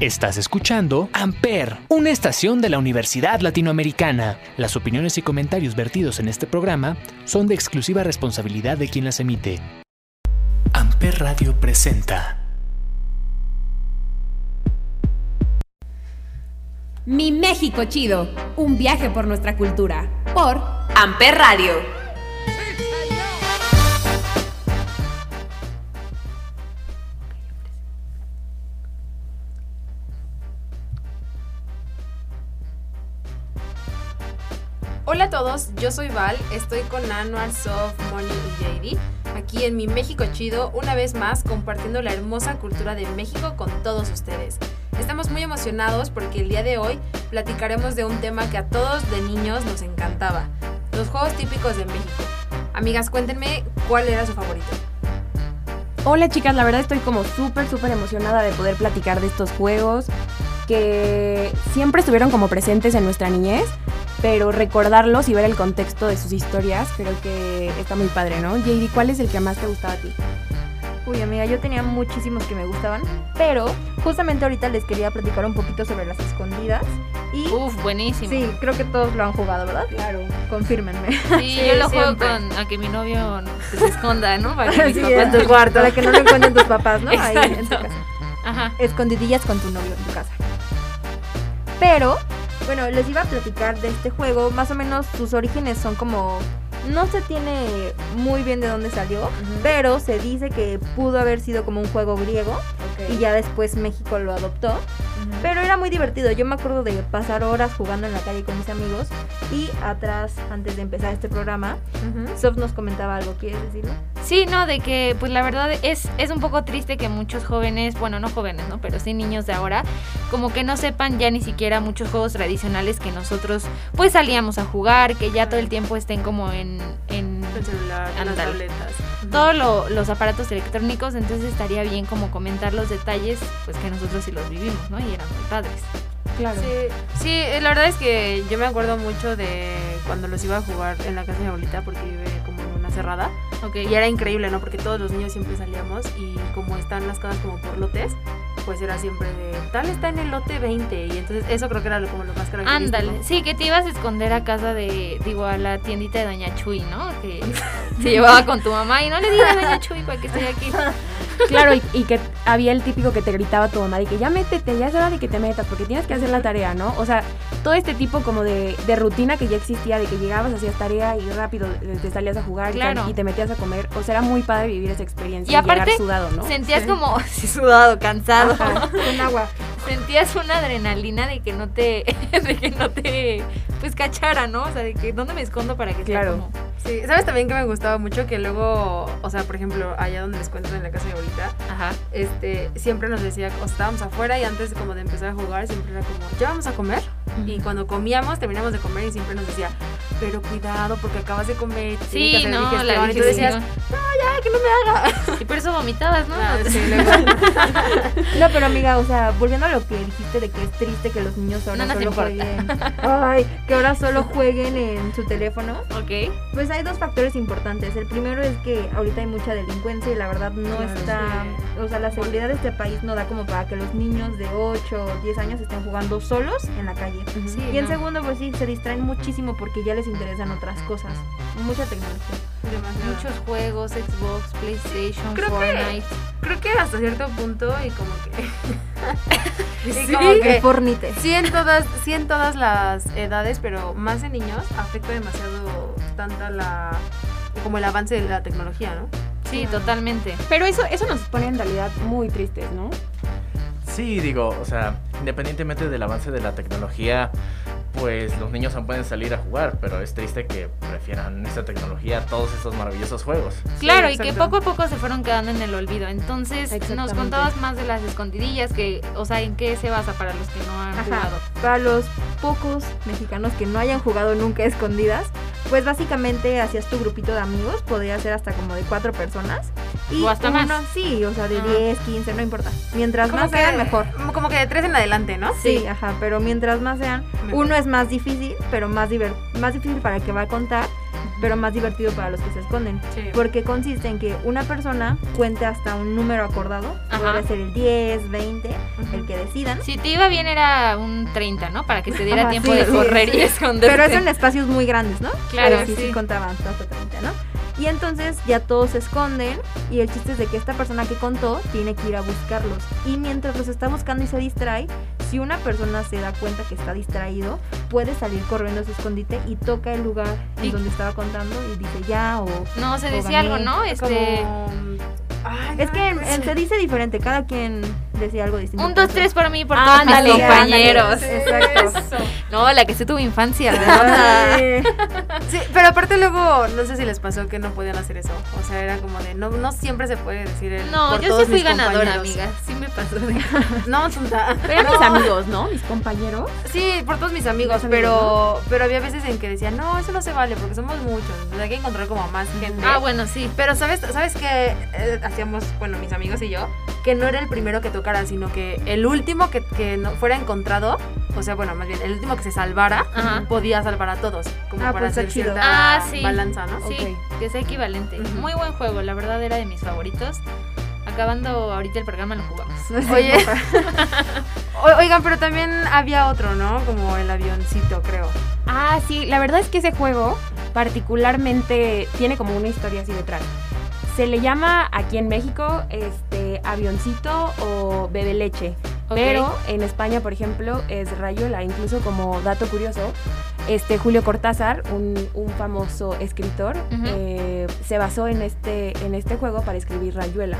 Estás escuchando Amper, una estación de la Universidad Latinoamericana. Las opiniones y comentarios vertidos en este programa son de exclusiva responsabilidad de quien las emite. Amper Radio presenta. Mi México Chido, un viaje por nuestra cultura, por Amper Radio. Hola a todos, yo soy Val, estoy con Anuar, Soft, Money y JD, aquí en mi México Chido, una vez más compartiendo la hermosa cultura de México con todos ustedes. Estamos muy emocionados porque el día de hoy platicaremos de un tema que a todos de niños nos encantaba, los juegos típicos de México. Amigas, cuéntenme cuál era su favorito. Hola chicas, la verdad estoy como súper, súper emocionada de poder platicar de estos juegos que siempre estuvieron como presentes en nuestra niñez pero recordarlos y ver el contexto de sus historias creo que está muy padre, ¿no? JD, ¿cuál es el que más te gustaba a ti? Uy, amiga, yo tenía muchísimos que me gustaban, pero justamente ahorita les quería platicar un poquito sobre las escondidas. Y Uf, buenísimo. Sí, creo que todos lo han jugado, ¿verdad? Claro. Confírmenme. Sí, yo lo juego con a que mi novio se esconda, ¿no? Para que, sí, en tu cuarto. Para que no lo encuentren tus papás, ¿no? Exacto. Ahí en tu casa. Ajá. Escondidillas con tu novio en tu casa. Pero bueno, les iba a platicar de este juego. Más o menos sus orígenes son como. No se tiene muy bien de dónde salió, pero se dice que pudo haber sido como un juego griego y ya después México lo adoptó. Pero era muy divertido. Yo me acuerdo de pasar horas jugando en la calle con mis amigos y atrás, antes de empezar este programa, Sof nos comentaba algo. ¿Quieres decirlo? Sí, no, de que pues la verdad es, es un poco triste que muchos jóvenes, bueno, no jóvenes, ¿no? Pero sí niños de ahora, como que no sepan ya ni siquiera muchos juegos tradicionales que nosotros pues salíamos a jugar, que ya todo el tiempo estén como en... en el celular, en las tabletas. Todos lo, los aparatos electrónicos, entonces estaría bien como comentar los detalles, pues que nosotros sí los vivimos, ¿no? Y eran muy padres. Claro. Sí, sí, la verdad es que yo me acuerdo mucho de cuando los iba a jugar en la casa de mi abuelita porque vive como en una cerrada. Okay. Y era increíble, ¿no? Porque todos los niños siempre salíamos y como están las casas como por lotes, pues era siempre de tal está en el lote 20 y entonces eso creo que era lo, como lo más característico. Ándale, sí, que te ibas a esconder a casa de, digo, a la tiendita de Doña Chuy, ¿no? Que se llevaba con tu mamá y no le digas a Doña Chuy para que esté aquí. Claro, y, y, que había el típico que te gritaba tu mamá de que ya métete, ya es hora de que te metas, porque tienes que hacer la tarea, ¿no? O sea, todo este tipo como de, de rutina que ya existía, de que llegabas, hacías tarea y rápido te salías a jugar claro. y te metías a comer. O sea, era muy padre vivir esa experiencia. Y, aparte, sudado, ¿no? sentías sí. como sí, sudado, cansado. Ajá, con agua. Sentías una adrenalina de que no te, de que no te, pues cachara, ¿no? O sea, de que dónde me escondo para que claro. Como... Sí, ¿sabes también que me gustaba mucho? Que luego, o sea, por ejemplo, allá donde les cuento en la casa de mi abuelita, Ajá. este, siempre nos decía, o estábamos afuera y antes como de empezar a jugar, siempre era como, ¿ya vamos a comer? Uh -huh. Y cuando comíamos, terminamos de comer y siempre nos decía, pero cuidado porque acabas de comer. Sí, no, digestión. la y tú decías, no, ya, que no me haga. Y por eso vomitabas, ¿no? Ah, sí, no, pero amiga, o sea, volviendo a lo que dijiste de que es triste que los niños ahora no solo jueguen. Ay, que ahora solo jueguen en su teléfono. Ok. Pues hay dos factores importantes. El primero es que ahorita hay mucha delincuencia y la verdad no Claro, está. sí. O sea, la seguridad de este país no da como para que los niños de 8 o 10 años estén jugando solos en la calle. Sí, Y en no. segundo, pues sí, se distraen muchísimo porque ya les interesan otras cosas. Mucha tecnología. Demasiado. Muchos juegos, Xbox, PlayStation, Creo que- Fortnite. Creo que hasta cierto punto y como que... y Sí, como que... Sí en, todas, sí en todas las edades, pero más en niños afecta demasiado tanta la... como el avance de la tecnología, ¿no? Sí, totalmente. Pero eso, eso nos pone en realidad muy tristes, ¿no? Sí, digo, o sea, independientemente del avance de la tecnología, pues los niños aún pueden salir a jugar, pero es triste que prefieran esta tecnología a todos estos maravillosos juegos. Claro, y que poco a poco se fueron quedando en el olvido. Entonces, nos contabas más de las escondidillas, que, o sea, ¿en qué se basa para los que no han Ajá. jugado? Para los pocos mexicanos que no hayan jugado nunca escondidas, pues básicamente hacías tu grupito de amigos, podría ser hasta como de cuatro personas. Y O hasta uno- más. Sí, o sea, de Ajá. 10, 15, no importa. Mientras Como más que- sean, mejor. Como que de tres en adelante, ¿no? Sí, ajá, pero mientras más sean, Mejor. uno es más difícil, pero más, más difícil para el que va a contar. Pero más divertido para los que se esconden. Sí. Porque consiste en que una persona cuente hasta un número acordado, Ajá. puede ser el 10, 20, el que decidan. Si te iba bien era un 30, ¿no? Para que te diera Ajá, tiempo sí, de sí, correr y esconderte. Pero es en espacios muy grandes, ¿no? Claro, Pero sí, sí, sí. contaban hasta 30, ¿no? Y entonces ya todos se esconden y el chiste es de que esta persona que contó tiene que ir a buscarlos. Y mientras los está buscando y se distrae, si una persona se da cuenta que está distraído, puede salir corriendo a su escondite y toca el lugar en Y- donde estaba contando y dice ya o... No, se o decía gané. algo, ¿no? Este... Como... Ay, Es no, que no sé. se dice diferente, cada quien decía algo distinto. Un, dos, tres por mí, por todos mis compañeros. Exacto. No, la que sé tu infancia. Sí, pero aparte luego, no sé si les pasó que no podían hacer eso. O sea, era como de, no, no siempre se puede decir el No, por yo todos sí fui ganadora, compañeros. amiga. Sí me pasó de... No. Eran mis amigos, ¿no? Mis compañeros. Sí, por todos mis amigos, pero pero había veces en que decían, no, eso no se vale porque somos muchos. entonces hay que encontrar como más gente. Ah, bueno, sí. Pero sabes, sabes que hacíamos, bueno, mis amigos y yo, que no era el primero que sino que el último que, que no fuera encontrado, o sea, bueno, más bien, el último que se salvara, Ajá. podía salvar a todos, como Ah, para pues está hacer chido. cierta Ah, sí. balanza, ¿no? Sí, que sea equivalente. Ujú. Muy buen juego, la verdad era de mis favoritos. Acabando ahorita el programa lo jugamos. Oye, O- oigan, pero también había otro, ¿no? Como el avioncito, creo. Ah, sí, la verdad es que ese juego particularmente tiene como una historia así detrás. Se le llama aquí en México este avioncito o bebe leche. Pero en España, por ejemplo, es rayuela. Incluso como dato curioso, este Julio Cortázar, un, un famoso escritor, eh, se basó en este, en este juego para escribir rayuela.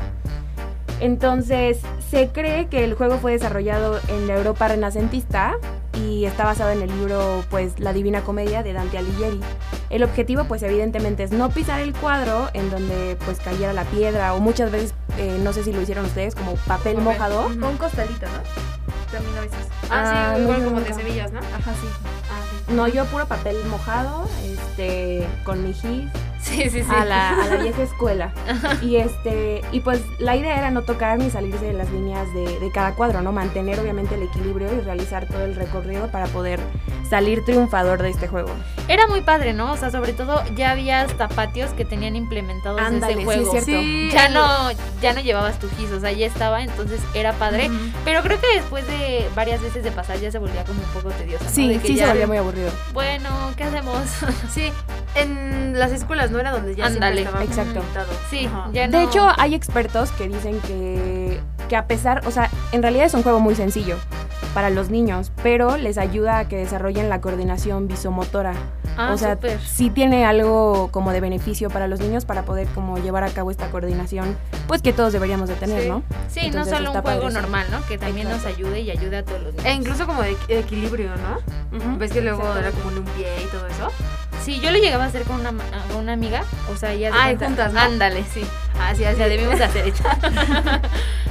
Entonces, se cree que el juego fue desarrollado en la Europa renacentista y está basado en el libro, pues, La Divina Comedia de Dante Alighieri. El objetivo, pues, evidentemente es no pisar el cuadro en donde, pues, cayera la piedra o muchas veces, eh, no sé si lo hicieron ustedes, como papel Papel. mojado. Ujú. Un costalito, ¿no? También a veces. Ah, Ah, sí, no, igual como de semillas, ¿no? Ajá, sí. Ah, sí. No, yo puro papel mojado, este, con mi gis, Sí, sí, sí. a la, a la vieja escuela. Y este, y pues la idea era no tocar ni salirse de las líneas de, de cada cuadro, ¿no? Mantener obviamente el equilibrio y realizar todo el recorrido para poder salir triunfador de este juego. Era muy padre, ¿no? O sea, sobre todo ya había hasta patios que tenían implementados Ándale, ese sí, juego. es cierto. Sí, Ya no, ya no llevabas tu gis, o sea, ya estaba, entonces era padre. Pero creo que después de varias veces de pasar ya se volvía como un poco tediosa. ¿no? Sí, De que sí se ya, volvió muy aburrido. Bueno, ¿qué hacemos? Sí, en las escuelas no era donde ya Ándale, siempre estaba exacto. Sí, ya no. De hecho, hay expertos que dicen que, que a pesar, o sea, en realidad es un juego muy sencillo para los niños, pero les ayuda a que desarrollen la coordinación visomotora. ah, o sea, súper. sí tiene algo como de beneficio para los niños para poder como llevar a cabo esta coordinación, pues que todos deberíamos de tener, Sí. ¿no? Sí, Entonces, no solo un juego padre normal, ¿no? Que también nos ayude y ayude a todos los niños. E incluso como de equi- equilibrio, ¿no? Ujú. ¿Ves que luego era como en un pie y todo eso? Sí, yo lo llegaba a hacer con una, una amiga, o sea, ella... Ay, juntas, ¿no? Ándale, sí. Así, O así. sea, debimos de hacer eso.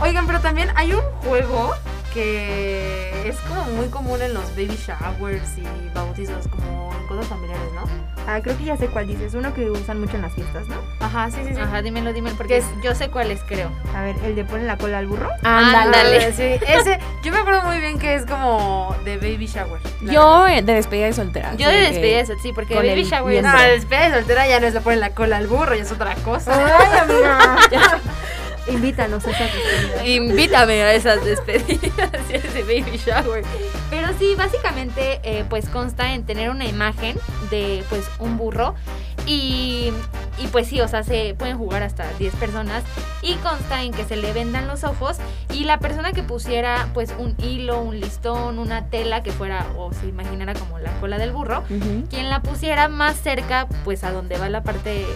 Oigan, pero también hay un juego que es como muy común en los baby showers y bautizos, como en cosas familiares, ¿no? Ah, creo que ya sé cuál dices. Uno que usan mucho en las fiestas, ¿no? Ajá, sí, sí, sí. Ajá, dímelo, dímelo, porque es? yo sé cuáles creo. A ver, el de ponen la cola al burro. Ándale. Ah, Sí, ese, yo me acuerdo muy bien que es como de baby shower. Yo de despedida de soltera. Yo de despedida de sol- sí, porque con baby el shower... No, el despedida de soltera ya no es le ponen la cola al burro, ya es otra cosa. Ay, amiga. Invítanos a esa despedida. Invítame a esas despedidas y a ese baby shower. Pero sí, básicamente, eh, pues consta en tener una imagen de, pues, un burro. Y, y pues sí, o sea, se pueden jugar hasta 10 personas. Y consta en que se le vendan los ojos. Y la persona que pusiera, pues, un hilo, un listón, una tela que fuera, o se imaginara como la cola del burro. Quien la pusiera más cerca, pues, a donde va la parte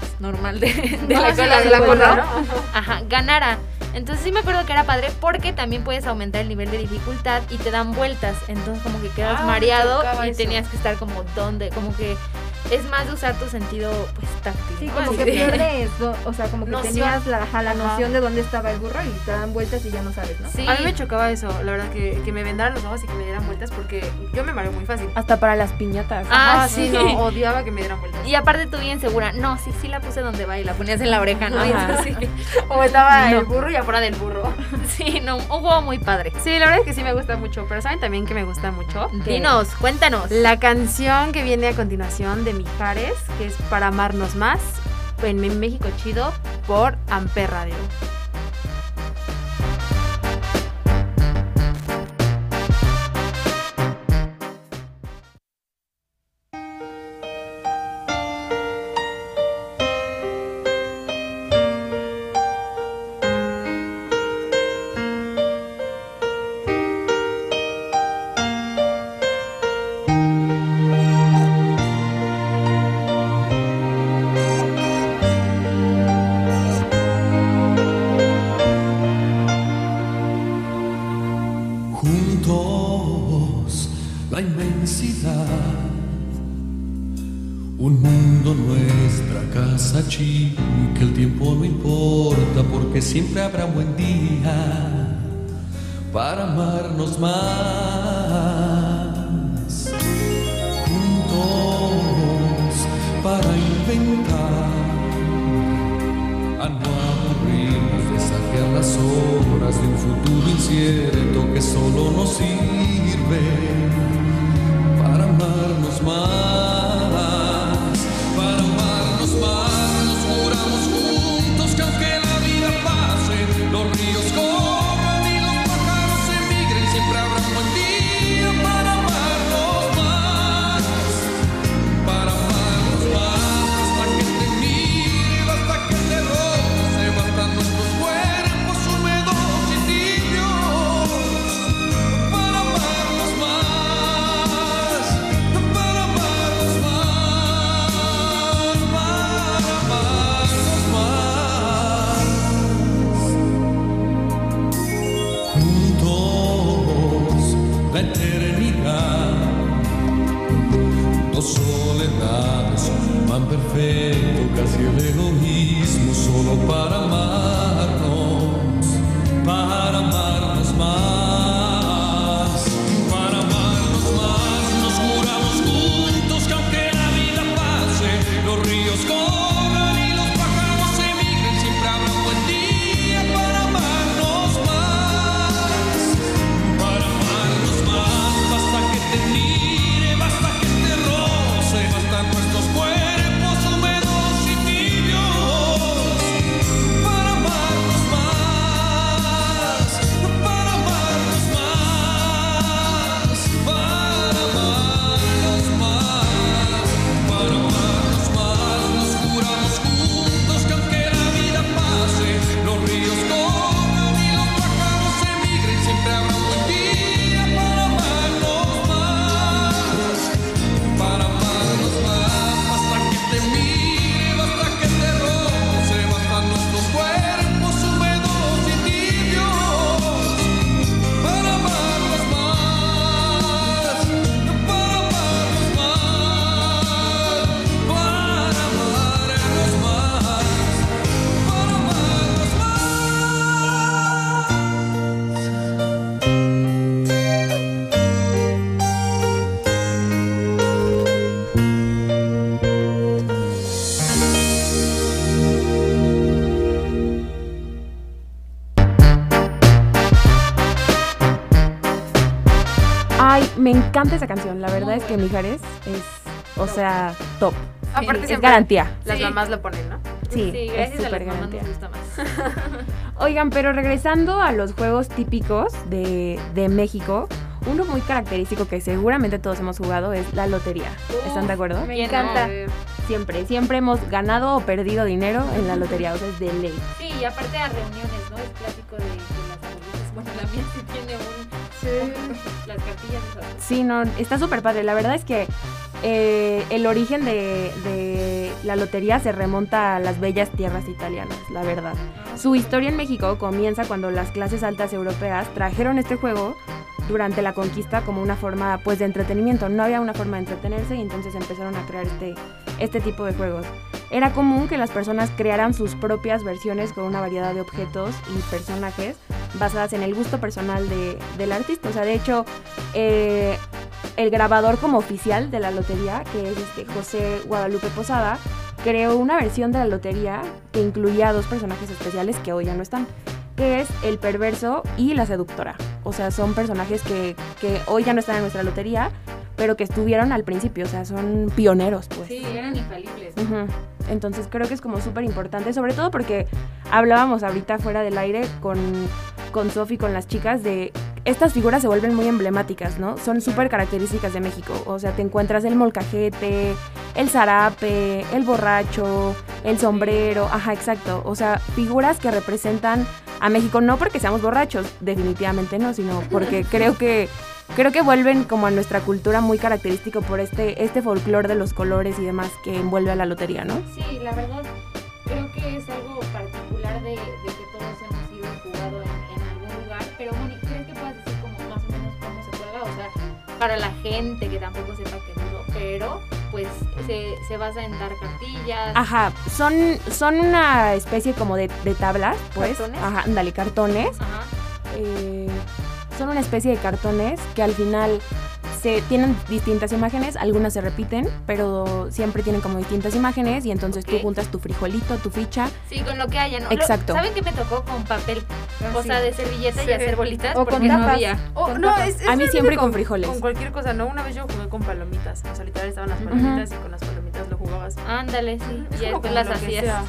pues, normal de, de No, la cola de del burro cola, ¿no? ajá, ganara. Entonces sí me acuerdo que era padre porque también puedes aumentar el nivel de dificultad y te dan vueltas. Entonces como que quedas Ah, mareado y eso. tenías que estar como donde, como que es más de usar tu sentido pues táctil. Sí, ¿no? como Así que de- pierdes, o sea, como que Noción. tenías la, la Ajá. noción de dónde estaba el burro y te dan vueltas y ya no sabes, ¿no? Sí. A mí me chocaba eso, la verdad, que, que me vendaran los ojos y que me dieran vueltas porque yo me mareo muy fácil. Hasta para las piñatas. Ah, Ajá, sí. no, odiaba que me dieran vueltas. Y aparte tú bien segura, no, sí, sí la puse donde va y la ponías en la oreja, ¿no? Y O estaba No. el burro y afuera del burro. sí, no, un juego muy padre. Sí, la verdad es que sí me gusta mucho, pero ¿saben también que me gusta mucho? Dinos, cuéntanos. La canción que viene a continuación de Mijares, que es para amarnos más, en México Chido, por Amper Radio. Horas de un futuro incierto que solo nos sirve para amarnos más. Encanta esa canción. La verdad es que Mijares es, o sea, top. Aparte es garantía. Las mamás lo ponen, ¿no? Sí, es súper garantía. Oigan, pero regresando a los juegos típicos de, de, México, uno muy característico que seguramente todos hemos jugado es la lotería. ¿Están de acuerdo? Me encanta. Siempre, siempre hemos ganado o perdido dinero en la lotería, o sea, es de ley. Sí, y aparte a reuniones, ¿no? Es clásico de, de las abuelitas. Bueno, la mía sí tiene un las cartillas Sí, no, está súper padre. La verdad es que eh, el origen de, la lotería se remonta a las bellas tierras italianas, la verdad. Su historia en México comienza cuando las clases altas europeas trajeron este juego durante la conquista como una forma pues de entretenimiento. No había una forma de entretenerse y entonces empezaron a crear este, este tipo de juegos. Era común que las personas crearan sus propias versiones con una variedad de objetos y personajes basadas en el gusto personal de, del artista. O sea, de hecho, eh, el grabador como oficial de la lotería, que es este José Guadalupe Posada, creó una versión de la lotería que incluía dos personajes especiales que hoy ya no están, que es el perverso y la seductora. O sea, son personajes que, que hoy ya no están en nuestra lotería, pero que estuvieron al principio, o sea, son pioneros, pues. Sí, eran infalibles. Entonces creo que es como súper importante, sobre todo porque hablábamos ahorita fuera del aire con, con Sofi, con las chicas, de estas figuras se vuelven muy emblemáticas, ¿no? Son súper características de México. O sea, te encuentras el molcajete, el zarape, el borracho, el sombrero, ajá, exacto. O sea, figuras que representan a México, no porque seamos borrachos, definitivamente no, sino porque creo que creo que vuelven como a nuestra cultura muy característico por este, este folclore de los colores y demás que envuelve a la lotería, ¿no? Sí, la verdad, creo que es algo particular de, de que todos hemos ido y jugado en, en algún lugar. Pero, Moni, ¿crees que puedas decir como más o menos cómo se juega? O sea, para la gente que tampoco sepa qué duro, pero pues se, se basa en dar cartillas. Ajá, son, son una especie como de, de tablas, pues. ¿Cartones? Ajá, ándale, cartones. Ajá. Eh, son una especie de cartones que al final se tienen distintas imágenes, algunas se repiten, pero siempre tienen como distintas imágenes y entonces tú Ok. juntas tu frijolito, tu ficha. Sí, con lo que haya, ¿no? Exacto. ¿Saben qué me tocó con papel? Ah, O sí. sea, de servilleta y hacer bolitas. O con no tapas. había. Oh, Con no, tapas. es, es A mí siempre con frijoles. Con cualquier cosa, ¿no? Una vez yo jugué con palomitas. O sea, literal estaban las palomitas y con las palomitas lo jugabas. Ándale, sí. Es Y después con las hacías.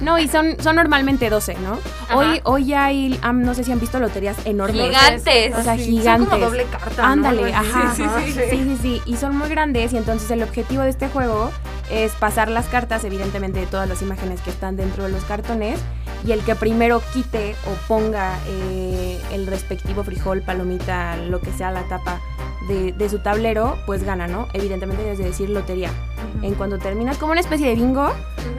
No, y son, son normalmente 12, ¿no? Ajá. Hoy, hoy ya hay, am, no sé si han visto loterías enormes. Gigantes. O sea, Sí, gigantes. Son como doble carta. ¿no? Ándale, así. ajá. Sí, sí, sí. Sí, sí, sí. Y son muy grandes y entonces el objetivo de este juego es pasar las cartas, evidentemente de todas las imágenes que están dentro de los cartones, y el que primero quite o ponga eh, el respectivo frijol, palomita, lo que sea la tapa de, de su tablero, pues gana, ¿no? Evidentemente debes de decir lotería. En cuanto terminas, como una especie de bingo,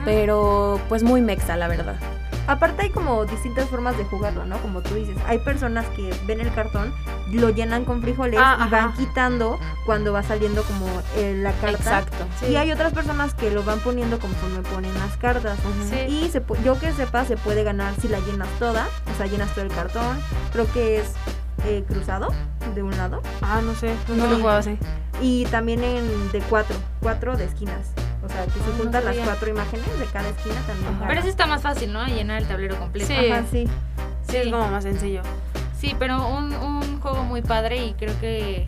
pero pues muy mexa, la verdad. Aparte hay como distintas formas de jugarlo, ¿no? Como tú dices, hay personas que ven el cartón, lo llenan con frijoles Ah, y van quitando cuando va saliendo como eh, la carta. Exacto. Y hay otras personas que lo van poniendo conforme ponen las cartas. Sí. Y se yo que sepa, se puede ganar si la llenas toda, o sea, llenas todo el cartón. Creo que es eh, cruzado de un lado. Ah, no sé. No lo he jugado así. Y también en de cuatro, cuatro de esquinas. O sea, que si Ah, no juntas las cuatro imágenes de cada esquina también. Ajá. Pero eso está más fácil, ¿no? Llenar el tablero completo. Sí. Ajá, sí. Sí, es como más sencillo. Sí, pero un, un juego muy padre y creo que...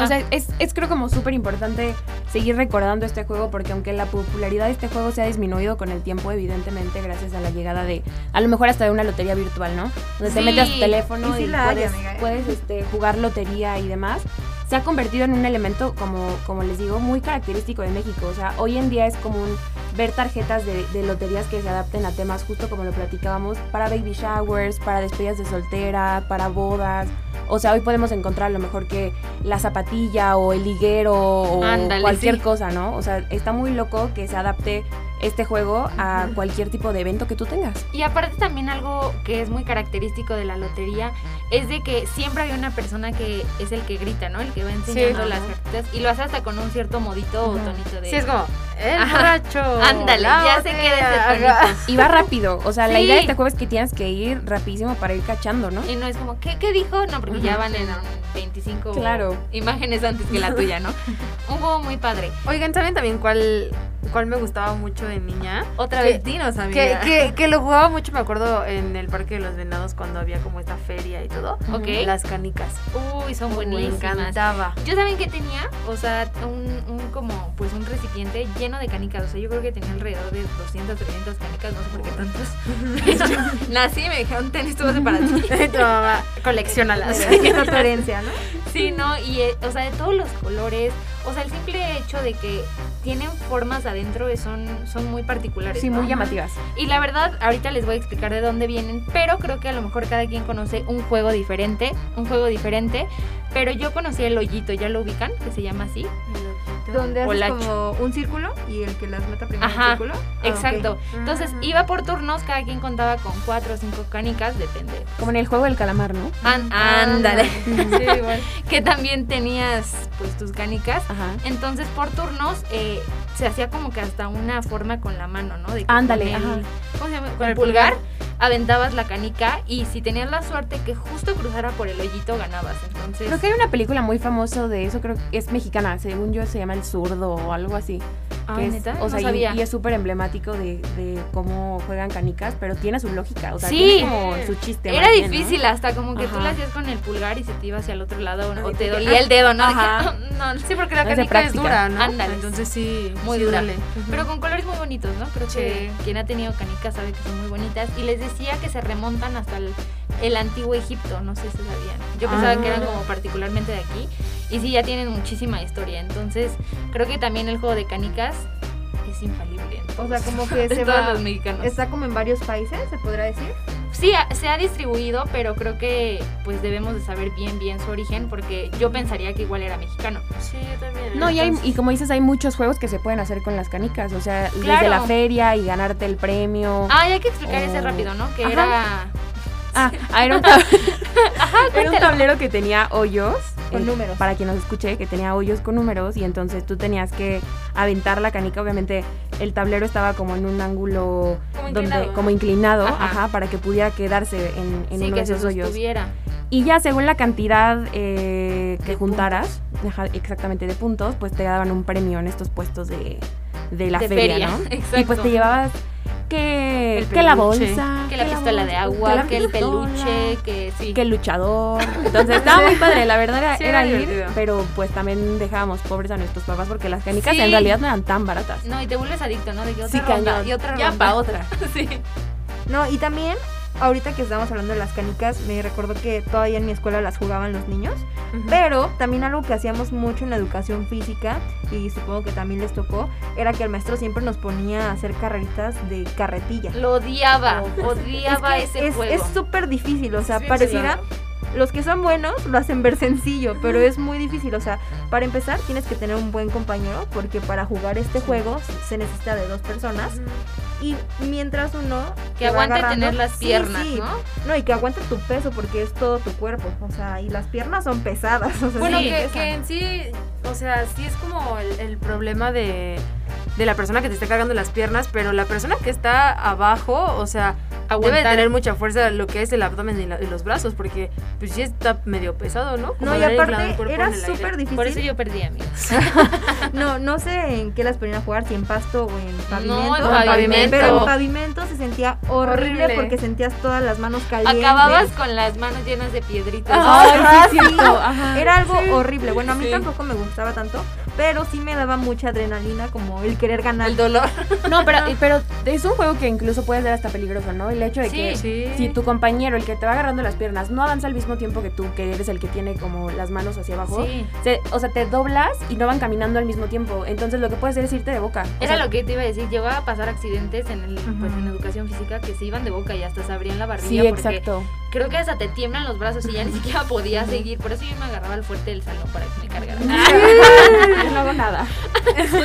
O sea, es, es creo como súper importante seguir recordando este juego porque aunque la popularidad de este juego se ha disminuido con el tiempo, evidentemente, gracias a la llegada de, a lo mejor hasta de una lotería virtual, ¿no? Donde te Sí, metes a tu teléfono y sí hay, puedes, amiga, ¿eh? puedes, este, jugar lotería y demás. Se ha convertido en un elemento, como, como les digo, muy característico de México. O sea, hoy en día es común ver tarjetas de, de loterías que se adapten a temas, justo como lo platicábamos, para baby showers, para despedidas de soltera, para bodas. O sea, hoy podemos encontrar a lo mejor que la zapatilla o el liguero o cualquier sí. cosa, ¿no? O sea, está muy loco que se adapte este juego a cualquier tipo de evento que tú tengas. Y aparte también algo que es muy característico de la lotería es de que siempre hay una persona que es el que grita, ¿no? El que va enseñando Sí. las cartitas y lo hace hasta con un cierto modito o tonito de... Sí, es como, el borracho. Ándale, ya sé que botella, eres de ajá. tonitos. Y va rápido. O sea, la idea de este juego es que tienes que ir rapidísimo para ir cachando, ¿no? Y no es como, ¿qué, qué dijo? No, porque ya van en 25 Claro. imágenes antes que la tuya, ¿no? Un juego muy padre. Oigan, ¿saben también cuál, cuál me gustaba mucho de niña? Otra Que- vez dinos, amiga. que, que lo jugaba mucho, me acuerdo, en el Parque de los Venados cuando había como esta feria y todo. Ok. Las canicas. Uy, son Me buenísimas. encantaba. Yo saben que tenía, o sea, un, un como pues un recipiente lleno de canicas, o sea, yo creo que tenía alrededor de 200, 300 canicas, no sé por qué tantos. Nací y me dijeron, ten esto va a ser para ti. Tu mamá, coleccionalas. Herencia, ¿no? Sí, ¿no? Y, eh, o sea, de todos los colores, o sea, el simple hecho de que tienen formas adentro son, son muy particulares. Sí, ¿no? muy llamativas. Y la verdad, ahorita les voy a explicar de dónde vienen, pero creo que a lo mejor cada quien conoce un juego diferente, un juego diferente, pero yo conocí el hoyito, ¿ya lo ubican? Que se llama así. Donde haces Olacho. como un círculo y el que las meta primero Ajá, en círculo. Ah, Exacto. ok. Entonces iba por turnos, cada quien contaba con cuatro o cinco canicas, depende. Como en el juego del calamar, ¿no? An- ándale. Sí, igual. que también tenías pues tus canicas. Ajá. Entonces por turnos eh, se hacía como que hasta una forma con la mano, ¿no? De que Ándale, con el- ajá. ¿Cómo se llama? Con Con el el pulgar, pulgar. Aventabas la canica y si tenías la suerte que justo cruzara por el hoyito ganabas. Entonces Creo que hay una película muy famosa de eso, creo que es mexicana, según yo se llama El Zurdo o algo así. Ay, es- ¿neta? o sea, y- sabía. y, es súper emblemático de, de cómo juegan canicas, pero tiene su lógica, o sea, Sí. tiene como su chiste. Era más bien, ¿no? difícil hasta como que tú Ajá. lo hacías con el pulgar y se te iba hacia el otro lado o Ay, te dolía el dedo, ¿no? Ajá. no, Sí, porque la canica es dura, ¿no? Ándale. Entonces sí, muy sí dura. Pero con colores muy bonitos, ¿no? Creo que quien ha tenido canicas sabe que son muy bonitas. Y les decía que se remontan hasta el, el antiguo Egipto, no sé si sabían. Yo pensaba Ah. que eran como particularmente de aquí. Y sí, ya tienen muchísima historia. Entonces, creo que también el juego de canicas es infalible. O sea, como que se todos va. los mexicanos. Está como en varios países, se podrá decir. Sí, se ha distribuido, pero creo que pues debemos de saber bien bien su origen porque yo pensaría que igual era mexicano. Sí, yo también. No, y, hay, y como dices, hay muchos juegos que se pueden hacer con las canicas, o sea, desde Claro. la feria y ganarte el premio. Ah, y hay que explicar ese rápido, ¿no? Que Ajá. era Ah, ah, era un, era tablero que tenía hoyos. Con eh, números. Para quien nos escuche, que tenía hoyos con números y entonces tú tenías que aventar la canica. Obviamente el tablero estaba como en un ángulo Como donde inclinado. como inclinado, Ajá. ajá, para que pudiera quedarse en, en sí, uno que de se esos hoyos. Y ya según la cantidad eh, que De juntaras, ajá, exactamente de puntos, pues te daban un premio en estos puestos de, de la De feria, feria, ¿no? exacto. Y pues te llevabas que, que la bolsa, Que la pistola de bolsa, agua, que el peluche, que sí. que el luchador. Entonces estaba muy padre, la verdad era, Sí, era ir, pero pues también dejábamos pobres a nuestros papás porque las canicas Sí. en realidad no eran tan baratas. No, y te vuelves adicto, ¿no? De que otra Sí, ronda, cañón. y otra Ya ronda. pa' otra. sí. No, y también, ahorita que estábamos hablando de las canicas, me recordó que todavía en mi escuela las jugaban los niños. Pero también algo que hacíamos mucho en la educación física, y supongo que también les tocó, era que el maestro siempre nos ponía a hacer carreritas de carretilla. Lo odiaba, Oh. odiaba Es que ese es, juego. es súper difícil, o sea, pareciera... Los que son buenos lo hacen ver sencillo, pero es muy difícil. O sea, para empezar tienes que tener un buen compañero, porque para jugar este juego se necesita de dos personas. Y mientras uno... que aguante tener las Sí, piernas, sí. ¿no? No, y que aguante tu peso porque es todo tu cuerpo. O sea, y las piernas son pesadas. O sea, Bueno, sí que, pesan. que en sí, o sea, sí es como el, el problema de, de la persona que te está cargando las piernas, pero la persona que está abajo, o sea, debe Aguantar. tener mucha fuerza lo que es el abdomen y, la- y los brazos, porque pues sí está medio pesado, ¿no? Como No, y aparte era en súper difícil. Por eso yo perdí, amigos. No, no sé en qué las ponían a jugar, si en pasto o en pavimento. en o pavimento. Pero en pavimento se sentía horrible, Horrible. porque sentías todas las manos calientes. Acababas con las manos llenas de piedritas. Ajá, sí, ajá. Era algo horrible. Bueno, a mí Sí. tampoco me gustaba tanto, pero sí me daba mucha adrenalina como el querer ganar. El dolor. No, pero, pero es un juego que incluso puede ser hasta peligroso, ¿no? El hecho de Sí, que sí. si tu compañero, el que te va agarrando las piernas, no avanza al mismo tiempo que tú, que eres el que tiene como las manos hacia abajo, Sí. se- o sea, te doblas y no van caminando al mismo tiempo. Entonces lo que puedes hacer es irte de boca. O Era sea, lo que te iba a decir, llegaba a pasar accidentes en el, pues, en educación física que se iban de boca y hasta se abrían la barriga Sí, porque exacto. creo que hasta te tiemblan los brazos y ya ni siquiera podía seguir, por eso yo me agarraba al fuerte del salón para que me cargara. No hago nada. Tú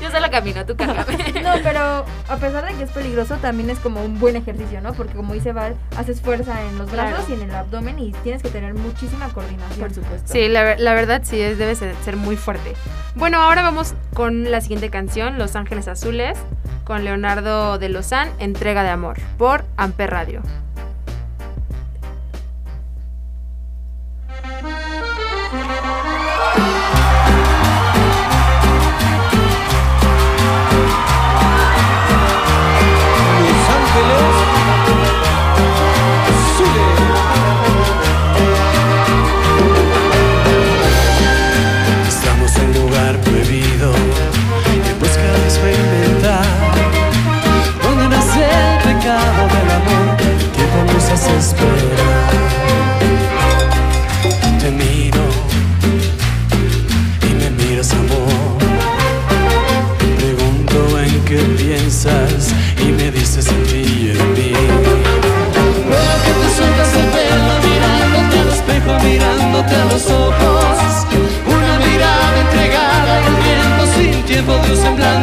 yo solo camino, tú cárgame. No, pero a pesar de que es peligroso, también es como un buen ejercicio, ¿no? Porque como dice Val, haces fuerza en los brazos Claro. y en el abdomen y tienes que tener muchísima coordinación. Por supuesto. Sí, la, la verdad sí, es, debe ser, ser muy fuerte. Bueno, ahora vamos con la siguiente canción, Los Ángeles Azules, con Leonardo de Lozán, Entrega de Amor, por Amper Radio. Tiempo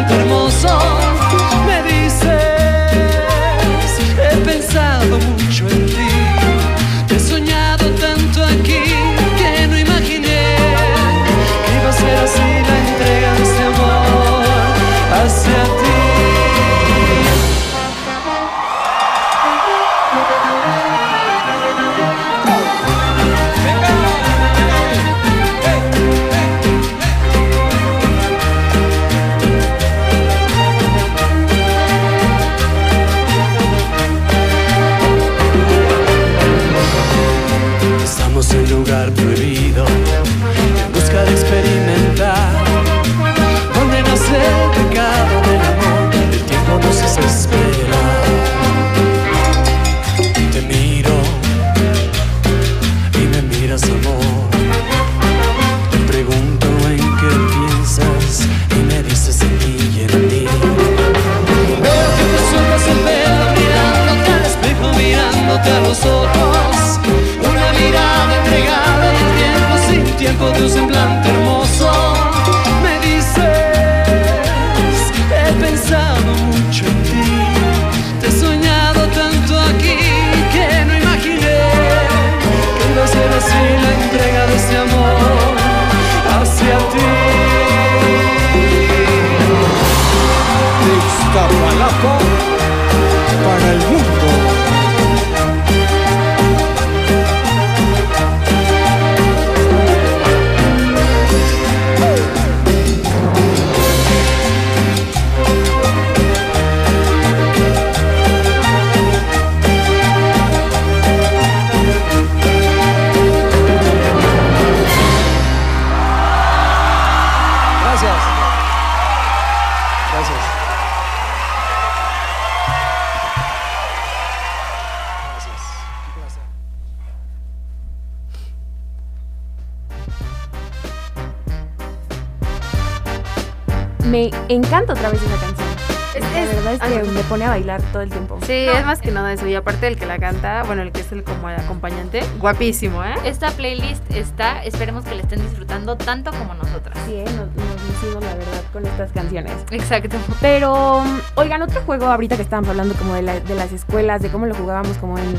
bailar todo el tiempo. Sí, es más que nada eso. Y aparte el que la canta, bueno, el que es el como el acompañante, guapísimo, ¿eh? Esta playlist está, esperemos que la estén disfrutando tanto como nosotras. Sí, ¿eh? nos, nos lucimos, la verdad, con estas canciones. Exacto. Pero, mm, oigan, otro juego ahorita que estábamos hablando como de, la- de las escuelas, de cómo lo jugábamos como en,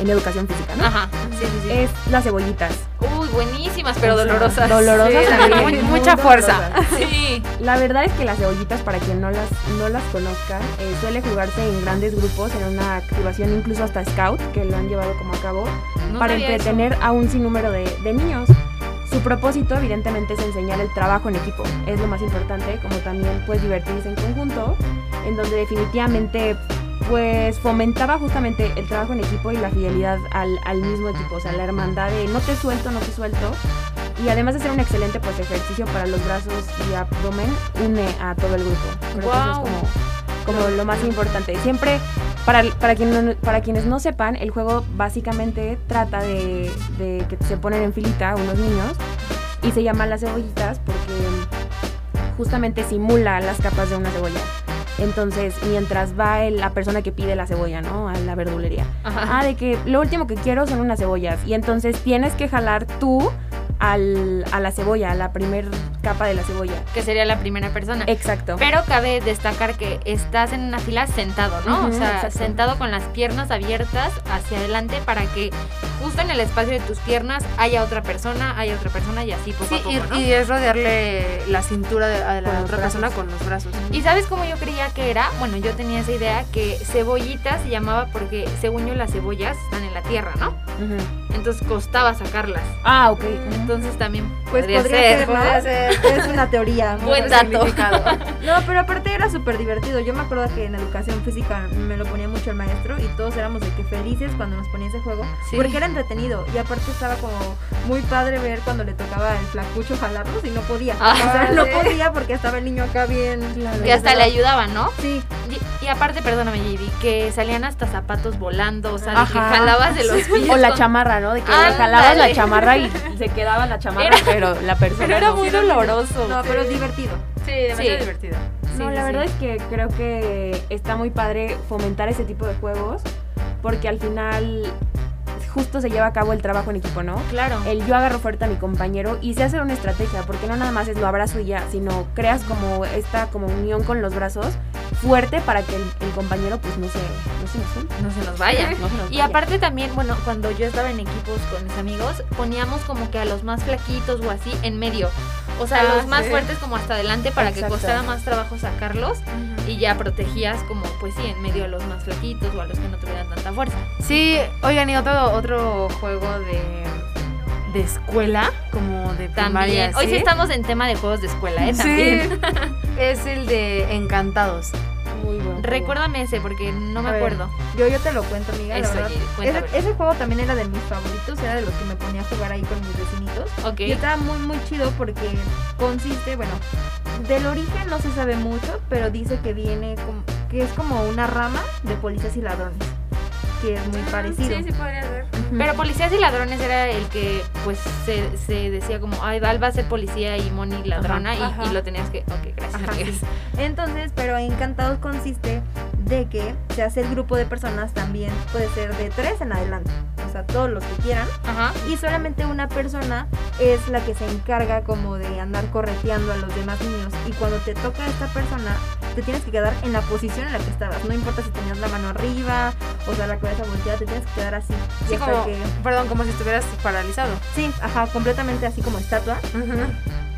en educación física, ¿no? Ajá. Sí, sí, sí. Es las cebollitas. Buenísimas, pero dolorosas. Dolorosas Sí, también, muy- muy mucha fuerza. dolorosas. Sí. La verdad es que las cebollitas, para quien no las, no las conozca, eh, suele jugarse en grandes grupos, en una activación incluso hasta scout, que lo han llevado como a cabo, No para eso. entretener a un sinnúmero de, de niños. Su propósito, evidentemente, es enseñar el trabajo en equipo. Es lo más importante, como también pues divertirse en conjunto, en donde definitivamente pues fomentaba justamente el trabajo en equipo y la fidelidad al, al mismo equipo, o sea, la hermandad de no te suelto, no te suelto. Y además de ser un excelente pues ejercicio para los brazos y abdomen, une a todo el grupo. Creo que eso es como, como lo más importante. Siempre, para, para, quien para quienes no sepan, el juego básicamente trata de, de que se ponen en filita unos niños y se llaman las cebollitas porque justamente simula las capas de una cebolla. Entonces, mientras va el- la persona que pide la cebolla, ¿no? A la verdulería. Ajá. Ah, de que lo último que quiero son unas cebollas. Y entonces tienes que jalar tú al, a la cebolla, a la primer capa de la cebolla. Que sería la primera persona. Exacto. Pero cabe destacar que estás en una fila sentado, ¿no? O sea, exacto. sentado con las piernas abiertas hacia adelante para que justo en el espacio de tus piernas haya otra persona, haya otra persona y así poco Sí, a poco, y, ¿no? y es rodearle la cintura de, a la otra brazos. persona con los brazos. ¿Y sabes cómo yo creía que era? Bueno, yo tenía esa idea que cebollita se llamaba porque según yo las cebollas están en la tierra, ¿no? Entonces costaba sacarlas. Ah, ok. Entonces también Pues podría, podría ser. ser, ¿no? Podría ser. Es una teoría. Buen Muy dato. No, pero aparte era súper divertido. Yo me acuerdo que en educación física me lo ponía mucho el maestro y todos éramos de que felices cuando nos ponía ese juego. Sí. Porque era entretenido y aparte estaba como muy padre ver cuando le tocaba el flacucho jalarlos y no podía. Ah, o sea, no podía porque estaba el niño acá bien. Que hasta le ayudaban, ¿no? Sí, Y, y aparte, perdóname, JD, que salían hasta zapatos volando, o sea, de que jalabas de los pies. O la con- chamarra, ¿no? De que Ándale. jalabas la chamarra y se quedaba la chamarra, Era- pero la persona. Pero era no. muy doloroso. no, pero divertido. Sí, demasiado Sí. divertido. No, la sí, verdad es que creo que está muy padre fomentar ese tipo de juegos porque al final justo se lleva a cabo el trabajo en equipo, ¿no? Claro. El yo agarro fuerte a mi compañero y se hace una estrategia, porque no nada más es lo abrazo y ya, sino creas como esta como unión con los brazos fuerte para que el, el compañero pues no se, no se nos suelte, No se nos vaya. no se nos Y vaya. aparte también, bueno, cuando yo estaba en equipos con mis amigos, poníamos como que a los más flaquitos o así en medio. O sea, Ah, los más sí. fuertes como hasta adelante para Exacto. que costara más trabajo sacarlos y ya protegías como, pues sí, en medio a los más flaquitos o a los que no tuvieran tanta fuerza. Sí, oigan, y otro, otro juego de, de escuela, como de primaria. También. Hoy sí ¿sí? estamos en tema de juegos de escuela, ¿eh? También. Sí, es el de Encantados. Recuérdame ese porque no me acuerdo. Yo, yo te lo cuento, amiga. la verdad. Ese, ese juego también era de mis favoritos, era de los que me ponía a jugar ahí con mis vecinitos. Y estaba muy, muy chido porque consiste, bueno, del origen no se sabe mucho, pero dice que viene como, que es como una rama de policías y ladrones, que es muy parecido. Sí, sí podría ser. Ujú. Pero Policías y Ladrones era el que, pues, se, se decía como, ay, Val va a ser policía y Moni ladrona, y, Ajá. y lo tenías que... Ok, gracias. Ajá, amigas. sí. Entonces, pero Encantados consiste de que se hace el grupo de personas también, puede ser de tres en adelante, o sea, todos los que quieran, Ajá. y solamente una persona es la que se encarga como de andar correteando a los demás niños, y cuando te toca a esta persona, te tienes que quedar en la posición en la que estabas, no importa si tenías la mano arriba, o sea, la cabeza volteada, te tienes que quedar así, Sí, como, que... perdón, como si estuvieras paralizado. Sí, ajá, completamente así como estatua.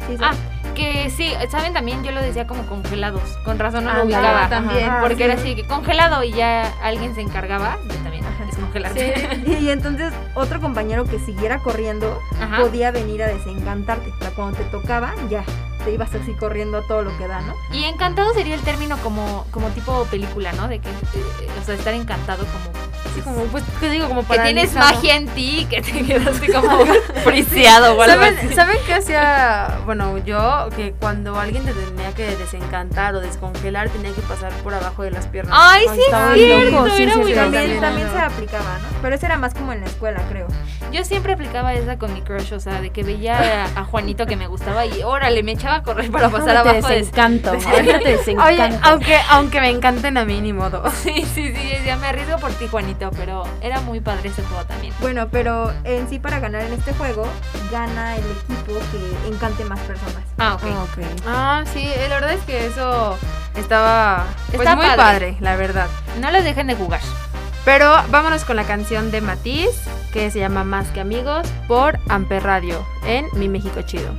Sí, sí. Ah, que sí, ¿saben? También yo lo decía como congelados. Con razón no lo Ah, ubicaba. también, ajá, Porque sí. era así, que congelado y ya alguien se encargaba de también Ajá. descongelarte. Y entonces otro compañero que siguiera corriendo Ajá. podía venir a desencantarte. Sea, cuando te tocaba, ya, te ibas así corriendo a todo lo que da, ¿no? Y encantado sería el término como, como tipo película, ¿no? De que, eh, o sea, estar encantado como... Así como, pues, ¿qué digo? Como Que tienes magia en ti, que te quedaste como friseado o algo así. ¿Saben, ¿Saben qué hacía? Bueno, yo, que cuando alguien te tenía que desencantar o descongelar, tenía que pasar por abajo de las piernas. Ay, sí, es cierto, sí, era sí, muy También, también, se aplicaba, ¿no? Pero ese era más como en la escuela, creo. Yo siempre aplicaba esa con mi crush, o sea, de que veía a, a Juanito que me gustaba y órale, me echaba a correr para pasar te abajo de... desencanto. ahora te desencanto. Oye, aunque, aunque me encanten a mí, ni modo. Sí, sí, sí, decía, me arriesgo por ti, Juanito, pero era muy padre ese juego también. Bueno, pero en sí para ganar en este juego, gana el equipo que encante más personas. Ah, ok. Ah, ok. Ah, sí, eh, la verdad es que eso estaba pues, Está muy padre. padre. la verdad. No los dejen de jugar. Pero vámonos con la canción de Matiz, que se llama Más que Amigos, por Amper Radio, en Mi México Chido.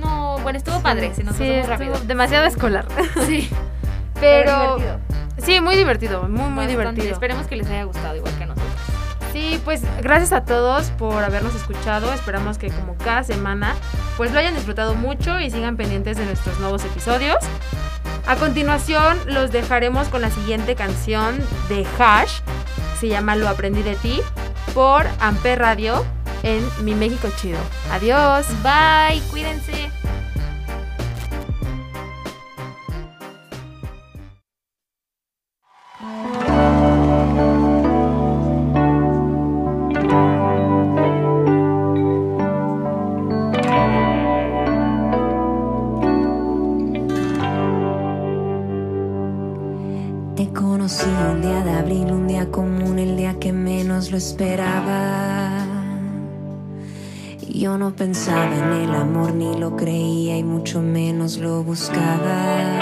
No, bueno, estuvo padre, se nos sí, muy rápido. Demasiado escolar. Sí. Pero. Sí, muy divertido, muy, muy Bastante. divertido. Esperemos que les haya gustado igual que a nosotros. Sí, pues gracias a todos por habernos escuchado. Esperamos que como cada semana, pues lo hayan disfrutado mucho y sigan pendientes de nuestros nuevos episodios. A continuación, los dejaremos con la siguiente canción de Hash. Se llama Lo aprendí de ti por Amper Radio en Mi México Chido. Adiós. Bye, cuídense. pensaba en el amor, ni lo creía y mucho menos lo buscaba.